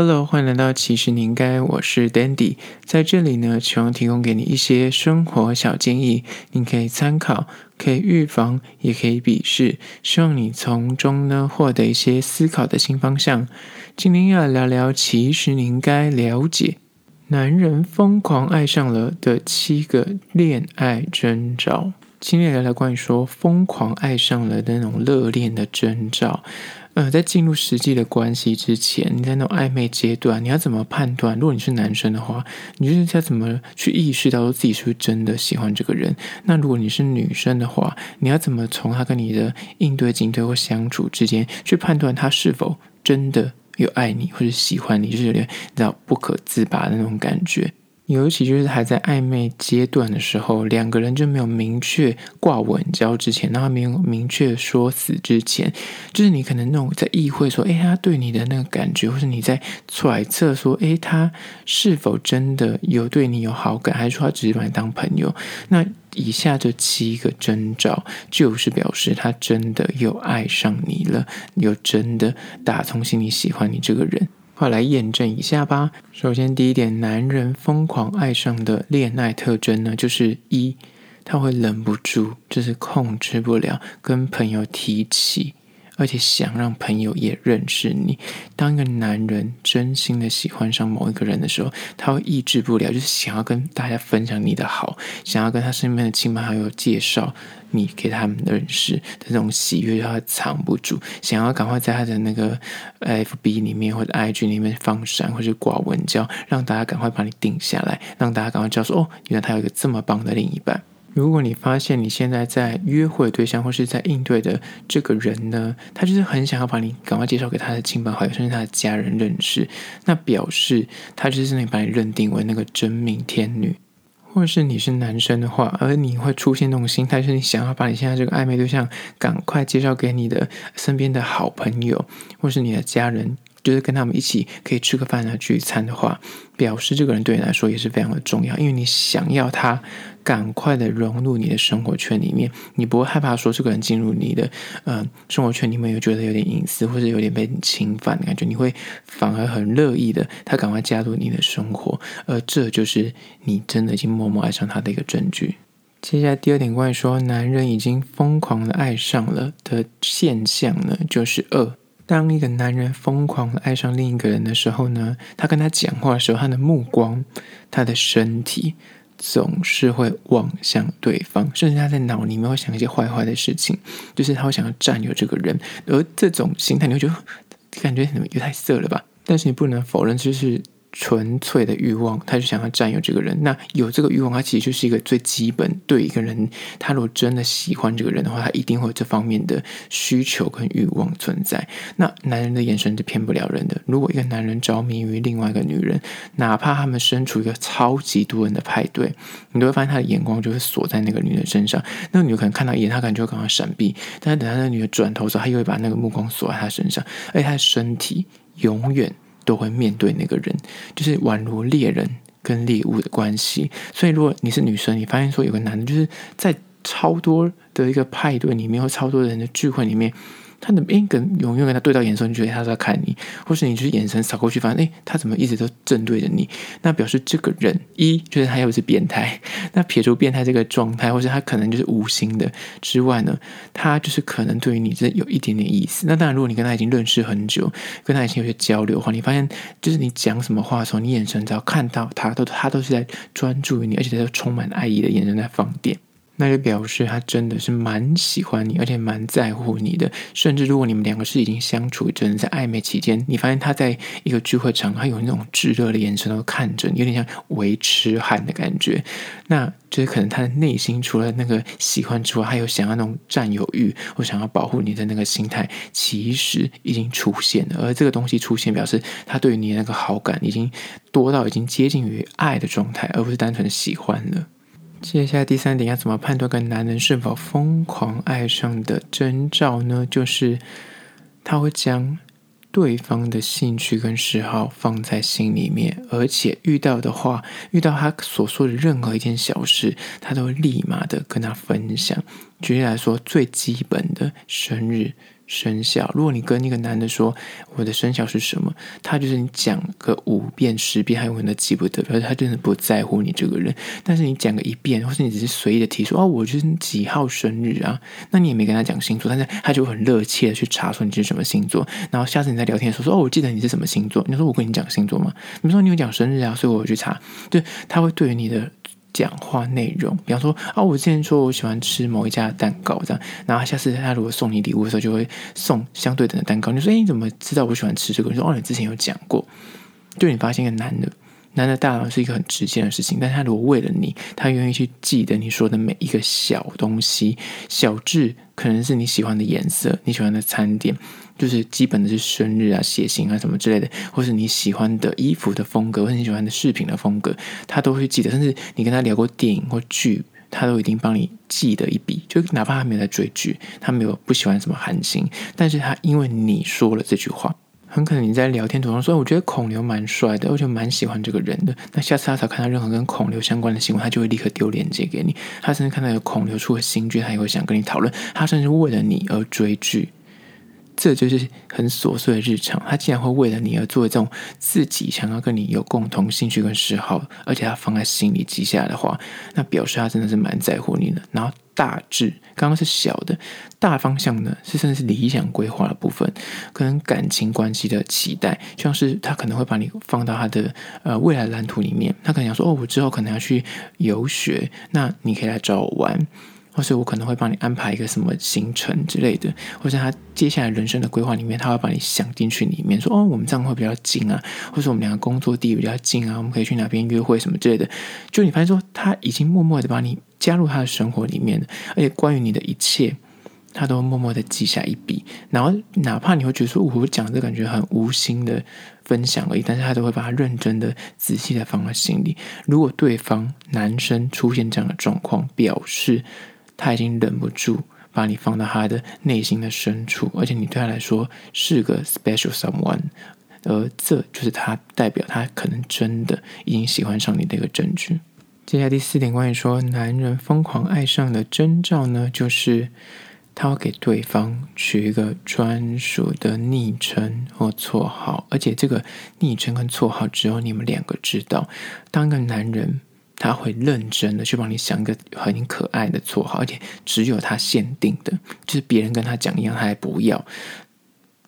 Hello，欢迎来到其实你应该，我是 Dandy，在这里呢，希望提供给你一些生活小建议，你可以参考，可以预防，也可以鄙视，希望你从中呢获得一些思考的新方向。今天要聊聊，其实你应该了解，男人疯狂爱上了的七个恋爱征兆。今天聊聊关于说疯狂爱上了的那种热恋的征兆。呃，在进入实际的关系之前，你在那种暧昧阶段，你要怎么判断？如果你是男生的话，你就是要怎么去意识到自己是不是真的喜欢这个人？那如果你是女生的话，你要怎么从他跟你的应对进退或相处之间去判断他是否真的有爱你或者喜欢你？就是有点你知道不可自拔的那种感觉。尤其就是还在暧昧阶段的时候，两个人就没有明确挂稳交之前，然后没有明确说死之前，就是你可能那种在意会说，诶，他对你的那个感觉，或是你在揣测说，诶，他是否真的有对你有好感，还是说他只是把你当朋友？那以下这七个征兆，就是表示他真的有爱上你了，有真的打从心里喜欢你这个人。快来验证一下吧。首先，第一点，男人疯狂爱上的恋爱特征呢，就是一，他会忍不住，就是控制不了，跟朋友提起。而且想让朋友也认识你。当一个男人真心的喜欢上某一个人的时候，他会抑制不了，就是想要跟大家分享你的好，想要跟他身边的亲朋好友介绍你给他们认识的这种喜悦，他藏不住，想要赶快在他的那个 FB 里面或者 IG 里面放闪或者挂文胶，让大家赶快把你定下来，让大家赶快知道说哦，原来他有一个这么棒的另一半。如果你发现你现在在约会对象或是在应对的这个人呢，他就是很想要把你赶快介绍给他的亲朋好友，甚至他的家人认识，那表示他就是那把你认定为那个真命天女。或者是你是男生的话，而你会出现那种心态，是你想要把你现在这个暧昧对象赶快介绍给你的身边的好朋友，或是你的家人。就是跟他们一起可以吃个饭啊，聚餐的话，表示这个人对你来说也是非常的重要，因为你想要他赶快的融入你的生活圈里面，你不会害怕说这个人进入你的嗯、生活圈里面，又觉得有点隐私或者有点被侵犯的感觉，你会反而很乐意的他赶快加入你的生活，而这就是你真的已经默默爱上他的一个证据。接下来第二点关于说男人已经疯狂的爱上了的现象呢，就是二。当一个男人疯狂的爱上另一个人的时候呢，他跟他讲话的时候，他的目光、他的身体总是会望向对方，甚至他在脑里面会想一些坏坏的事情，就是他会想要占有这个人。而这种心态，你会觉得感觉也太色了吧？但是你不能否认，就是。纯粹的欲望，他就想要占有这个人。那有这个欲望，他其实就是一个最基本。对一个人，他如果真的喜欢这个人的话，他一定会有这方面的需求跟欲望存在。那男人的眼神是骗不了人的。如果一个男人着迷于另外一个女人，哪怕他们身处一个超级多人的派对，你都会发现他的眼光就会锁在那个女人身上。那个女的可能看到一眼，他感觉会赶快闪避。但是等他那个女的转头的时候，他又会把那个目光锁在他身上，而且他的身体永远。都会面对那个人，就是宛如猎人跟猎物的关系。所以，如果你是女生，你发现说有个男的，就是在超多的一个派对里面，或超多人的聚会里面。他的诶，跟永远跟他对到眼神，你觉得他在看你，或是你就是眼神扫过去，发现诶，他怎么一直都正对着你？那表示这个人一就是他又是变态。那撇除变态这个状态，或是他可能就是无心的之外呢，他就是可能对于你这有一点点意思。那当然，如果你跟他已经认识很久，跟他已经有些交流的话，你发现就是你讲什么话的时候，你眼神只要看到他，都他都是在专注于你，而且他都充满爱意的眼神在放电。那就表示他真的是蛮喜欢你，而且蛮在乎你的。甚至如果你们两个是已经相处，真的在暧昧期间，你发现他在一个聚会场，他有那种炙热的眼神都看着你，有点像维持汉的感觉。那就是可能他的内心除了那个喜欢之外，还有想要那种占有欲或想要保护你的那个心态，其实已经出现了。而这个东西出现，表示他对于你那个好感已经多到已经接近于爱的状态，而不是单纯的喜欢了。接下来第三点，要怎么判断跟男人是否疯狂爱上的征兆呢？就是他会将对方的兴趣跟嗜好放在心里面，而且遇到的话，遇到他所说的任何一件小事，他都会立马的跟他分享。举例来说，最基本的生日生肖。如果你跟一个男的说我的生肖是什么，他就是你讲个五遍十遍，他永远都记不得，表示他真的不在乎你这个人。但是你讲个一遍，或是你只是随意的提出哦，我就是几号生日啊，那你也没跟他讲星座，但是他就很热切的去查说你是什么星座。然后下次你在聊天的时候说哦，我记得你是什么星座，你说我跟你讲星座吗？你说你有讲生日啊，所以我去查。对，他会对于你的。讲话内容，比方说啊，我之前说我喜欢吃某一家的蛋糕，这样，然后下次他如果送你礼物的时候，就会送相对等的蛋糕。你说，哎，你怎么知道我喜欢吃这个？你说，哦，你之前有讲过。就你发现一个男的，男的大脑是一个很直线的事情，但他如果为了你，他愿意去记得你说的每一个小东西，小智可能是你喜欢的颜色，你喜欢的餐点。就是基本的是生日啊、血型啊什么之类的，或是你喜欢的衣服的风格，或是你喜欢的饰品的风格，他都会记得。甚至你跟他聊过电影或剧，他都一定帮你记得一笔。就哪怕他没有在追剧，他没有不喜欢什么韩星，但是他因为你说了这句话，很可能你在聊天途中说：“我觉得孔刘蛮帅的，我就蛮喜欢这个人的。”那下次他才看到任何跟孔刘相关的新闻，他就会立刻丢链接给你。他甚至看到有孔刘出了新剧，他也会想跟你讨论。他甚至为了你而追剧。这就是很琐碎的日常，他竟然会为了你而做这种自己想要跟你有共同兴趣跟嗜好，而且他放在心里记下来的话，那表示他真的是蛮在乎你的。然后大致刚刚是小的，大方向呢是甚至是理想规划的部分，可能感情关系的期待，像是他可能会把你放到他的呃未来蓝图里面，他可能想说哦，我之后可能要去游学，那你可以来找我玩。或是我可能会帮你安排一个什么行程之类的，或者他接下来人生的规划里面，他会把你想进去里面，说哦，我们这样会比较近啊，或者我们两个工作地比较近啊，我们可以去哪边约会什么之类的。就你发现说，他已经默默的把你加入他的生活里面了，而且关于你的一切，他都默默的记下一笔。然后哪怕你会觉得说，我讲这感觉很无心的分享而已，但是他都会把它认真的、仔细的放在心里。如果对方男生出现这样的状况，表示。他已经忍不住把你放到他的内心的深处，而且你对他来说是个 special someone，而这就是他代表他可能真的已经喜欢上你的一个证据。接下来第四点，关于说男人疯狂爱上的征兆呢，就是他会给对方取一个专属的昵称或绰号，而且这个昵称跟绰号只有你们两个知道。当一个男人。他会认真的去帮你想一个很可爱的绰号，而且只有他限定的，就是别人跟他讲一样，他还不要。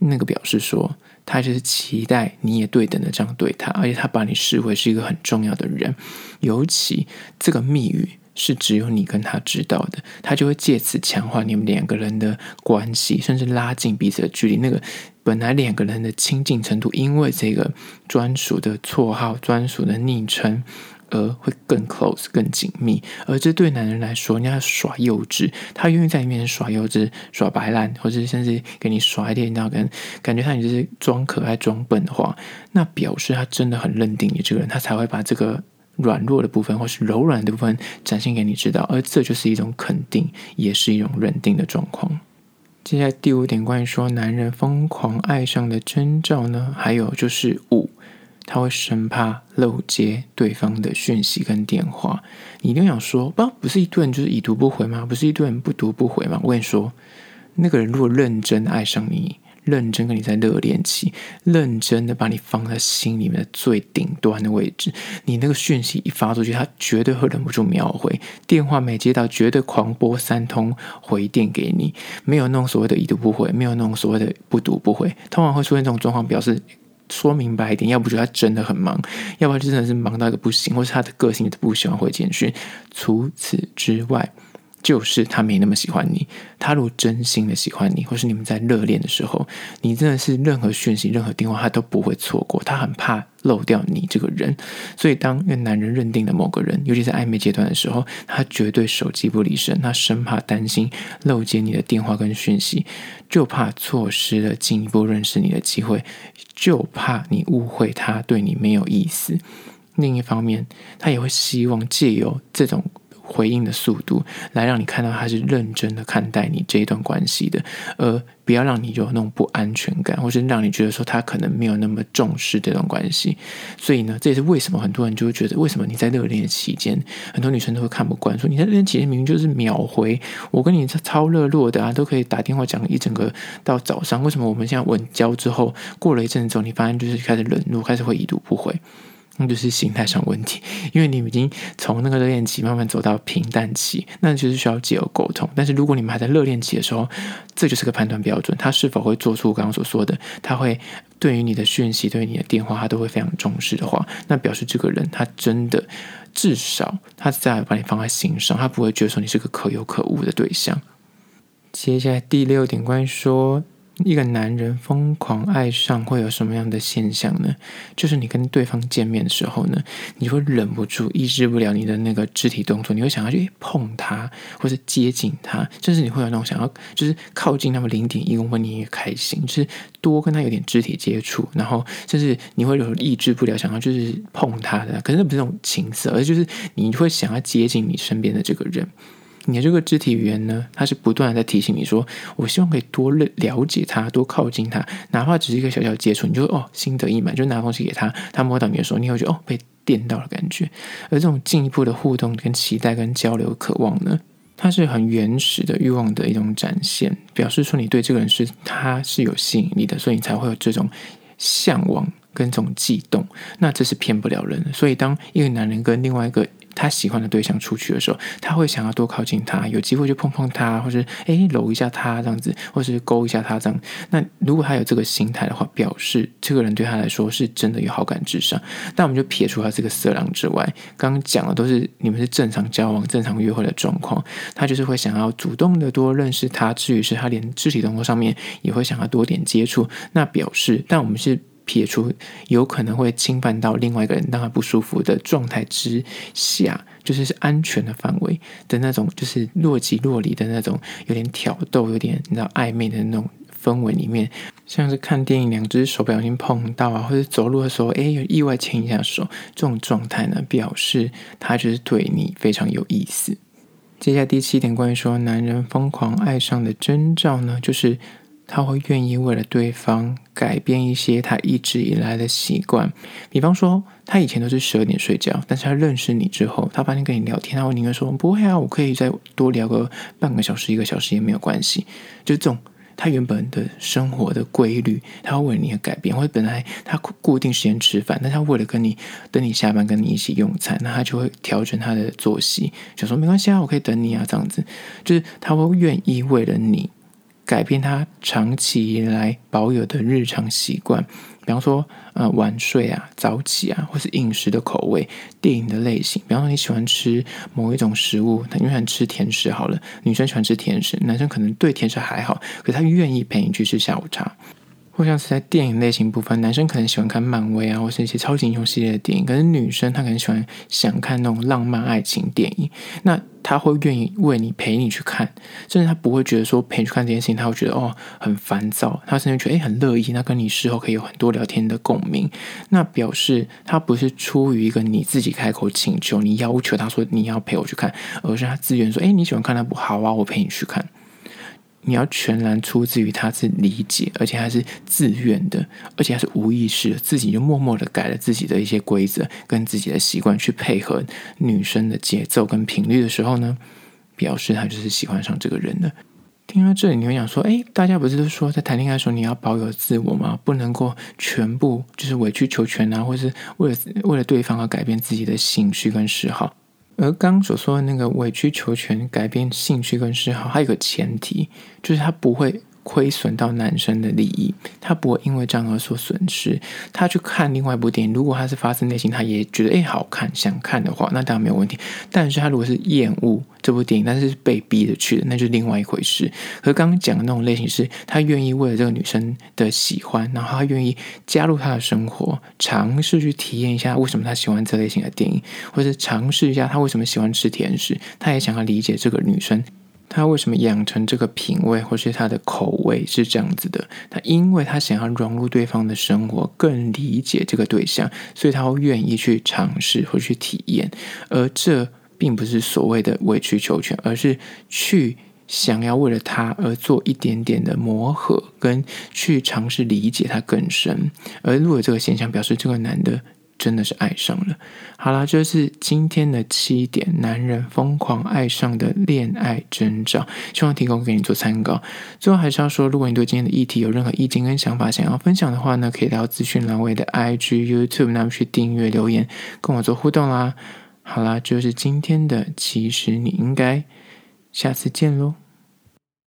那个表示说，他就是期待你也对等的这样对他，而且他把你视为是一个很重要的人。尤其这个密语是只有你跟他知道的，他就会借此强化你们两个人的关系，甚至拉近彼此的距离。那个本来两个人的亲近程度，因为这个专属的绰号、专属的昵称。而会更 close 更紧密，而这对男人来说，你要耍幼稚，他愿意在你面前耍幼稚、耍白烂，或者甚至给你耍一点，然后跟感觉他你就是装可爱、装笨的话，那表示他真的很认定你这个人，他才会把这个软弱的部分或是柔软的部分展现给你知道，而这就是一种肯定，也是一种认定的状况。接下来第五点，关于说男人疯狂爱上的征兆呢，还有就是五。他会生怕漏接对方的讯息跟电话，你一定想说，不，不是一顿就是已读不回吗？不是一顿不读不回吗？我跟你说，那个人如果认真爱上你，认真跟你在热恋期，认真的把你放在心里面的最顶端的位置，你那个讯息一发出去，他绝对会忍不住秒回；电话没接到，绝对狂拨三通回电给你。没有那种所谓的已读不回，没有那种所谓的不读不回，通常会出现这种状况，表示。说明白一点，要不就他真的很忙，要不然就真的是忙到一个不行，或是他的个性不喜欢回简讯。除此之外，就是他没那么喜欢你。他如果真心的喜欢你，或是你们在热恋的时候，你真的是任何讯息、任何电话，他都不会错过。他很怕漏掉你这个人，所以当一个男人认定了某个人，尤其在暧昧阶段的时候，他绝对手机不离身，他生怕担心漏接你的电话跟讯息，就怕错失了进一步认识你的机会，就怕你误会他对你没有意思。另一方面，他也会希望借由这种。回应的速度，来让你看到他是认真的看待你这一段关系的，而不要让你有那种不安全感，或是让你觉得说他可能没有那么重视这段关系。所以呢，这也是为什么很多人就会觉得，为什么你在热恋期间，很多女生都会看不惯，说你在热恋期间明明就是秒回，我跟你超热络的啊，都可以打电话讲一整个到早上，为什么我们现在稳交之后，过了一阵子之后，你发现就是开始冷落，开始会已读不回？那就是心态上问题，因为你们已经从那个热恋期慢慢走到平淡期，那就是需要借由沟通。但是如果你们还在热恋期的时候，这就是个判断标准，他是否会做出我刚刚所说的，他会对于你的讯息、对于你的电话，他都会非常重视的话，那表示这个人他真的至少他在把你放在心上，他不会觉得说你是个可有可无的对象。接下来第六点，关于说。一个男人疯狂爱上会有什么样的现象呢？就是你跟对方见面的时候呢，你会忍不住抑制不了你的那个肢体动作，你会想要去碰他，或是接近他，甚至你会有那种想要就是靠近那么零点一公分，你也开心，就是多跟他有点肢体接触，然后甚至你会有抑制不了想要就是碰他的，可是那不是那种情色，而就是你会想要接近你身边的这个人。你的这个肢体语言呢，它是不断的在提醒你说，我希望可以多了了解他，多靠近他，哪怕只是一个小小接触，你就哦心得意满，就拿东西给他，他摸到你的时候，你会觉得哦被电到的感觉。而这种进一步的互动、跟期待、跟交流、渴望呢，它是很原始的欲望的一种展现，表示说你对这个人是他是有吸引力的，所以你才会有这种向往跟这种悸动。那这是骗不了人的。所以当一个男人跟另外一个他喜欢的对象出去的时候，他会想要多靠近他，有机会就碰碰他，或是诶搂一下他这样子，或是勾一下他这样。那如果他有这个心态的话，表示这个人对他来说是真的有好感至上。但我们就撇除他这个色狼之外，刚刚讲的都是你们是正常交往、正常约会的状况。他就是会想要主动的多认识他，至于是他连肢体动作上面也会想要多点接触。那表示，但我们是。撇除有可能会侵犯到另外一个人让他不舒服的状态之下，就是是安全的范围的那种，就是若即若离的那种，有点挑逗、有点你知道暧昧的那种氛围里面，像是看电影，两只手不小心碰到啊，或者走路的时候，哎，有意外牵一下手，这种状态呢，表示他就是对你非常有意思。接下来第七点，关于说男人疯狂爱上的征兆呢，就是。他会愿意为了对方改变一些他一直以来的习惯，比方说，他以前都是十二点睡觉，但是他认识你之后，他发现跟你聊天，他会宁愿说不会啊，我可以再多聊个半个小时、一个小时也没有关系。就这种他原本的生活的规律，他会为了你而改变，或者本来他固定时间吃饭，但他为了跟你等你下班跟你一起用餐，那他就会调整他的作息，就说没关系啊，我可以等你啊，这样子，就是他会愿意为了你。改变他长期以来保有的日常习惯，比方说，呃，晚睡啊、早起啊，或是饮食的口味、电影的类型。比方说，你喜欢吃某一种食物，他永远吃甜食好了。女生喜欢吃甜食，男生可能对甜食还好，可他愿意陪你去吃下午茶。或像是在电影类型部分，男生可能喜欢看漫威啊，或是一些超级英雄系列的电影，可是女生她可能喜欢想看那种浪漫爱情电影，那她会愿意为你陪你去看，甚至她不会觉得说陪你去看这件事情，她会觉得哦很烦躁，她甚至觉得诶很乐意，那跟你事后可以有很多聊天的共鸣，那表示他不是出于一个你自己开口请求，你要求他说你要陪我去看，而是他自愿说诶你喜欢看那部好啊，我陪你去看。你要全然出自于他是理解，而且他是自愿的，而且他是无意识的，自己就默默的改了自己的一些规则跟自己的习惯，去配合女生的节奏跟频率的时候呢，表示他就是喜欢上这个人的。听到这里，你会想说：诶，大家不是都说在谈恋爱的时候你要保有自我吗？不能够全部就是委曲求全啊，或是为了为了对方而改变自己的兴趣跟嗜好。而刚所说的那个委曲求全、改变兴趣跟嗜好，还有个前提，就是他不会。亏损到男生的利益，他不会因为这样而所损失。他去看另外一部电影，如果他是发自内心，他也觉得诶好看，想看的话，那当然没有问题。但是他如果是厌恶这部电影，但是被逼着去的，那就是另外一回事。和刚刚讲的那种类型是，他愿意为了这个女生的喜欢，然后他愿意加入她的生活，尝试去体验一下为什么他喜欢这类型的电影，或者尝试一下他为什么喜欢吃甜食，他也想要理解这个女生。他为什么养成这个品味，或是他的口味是这样子的？他因为他想要融入对方的生活，更理解这个对象，所以他会愿意去尝试或去体验。而这并不是所谓的委曲求全，而是去想要为了他而做一点点的磨合，跟去尝试理解他更深。而如果这个现象表示这个男的。真的是爱上了。好啦，这是今天的七点男人疯狂爱上的恋爱征兆，希望提供给你做参考。最后还是要说，如果你对今天的议题有任何意见跟想法想要分享的话呢，可以到资讯栏位的 IG、YouTube 那边去订阅留言，跟我做互动啦。好啦，这是今天的，其实你应该下次见喽。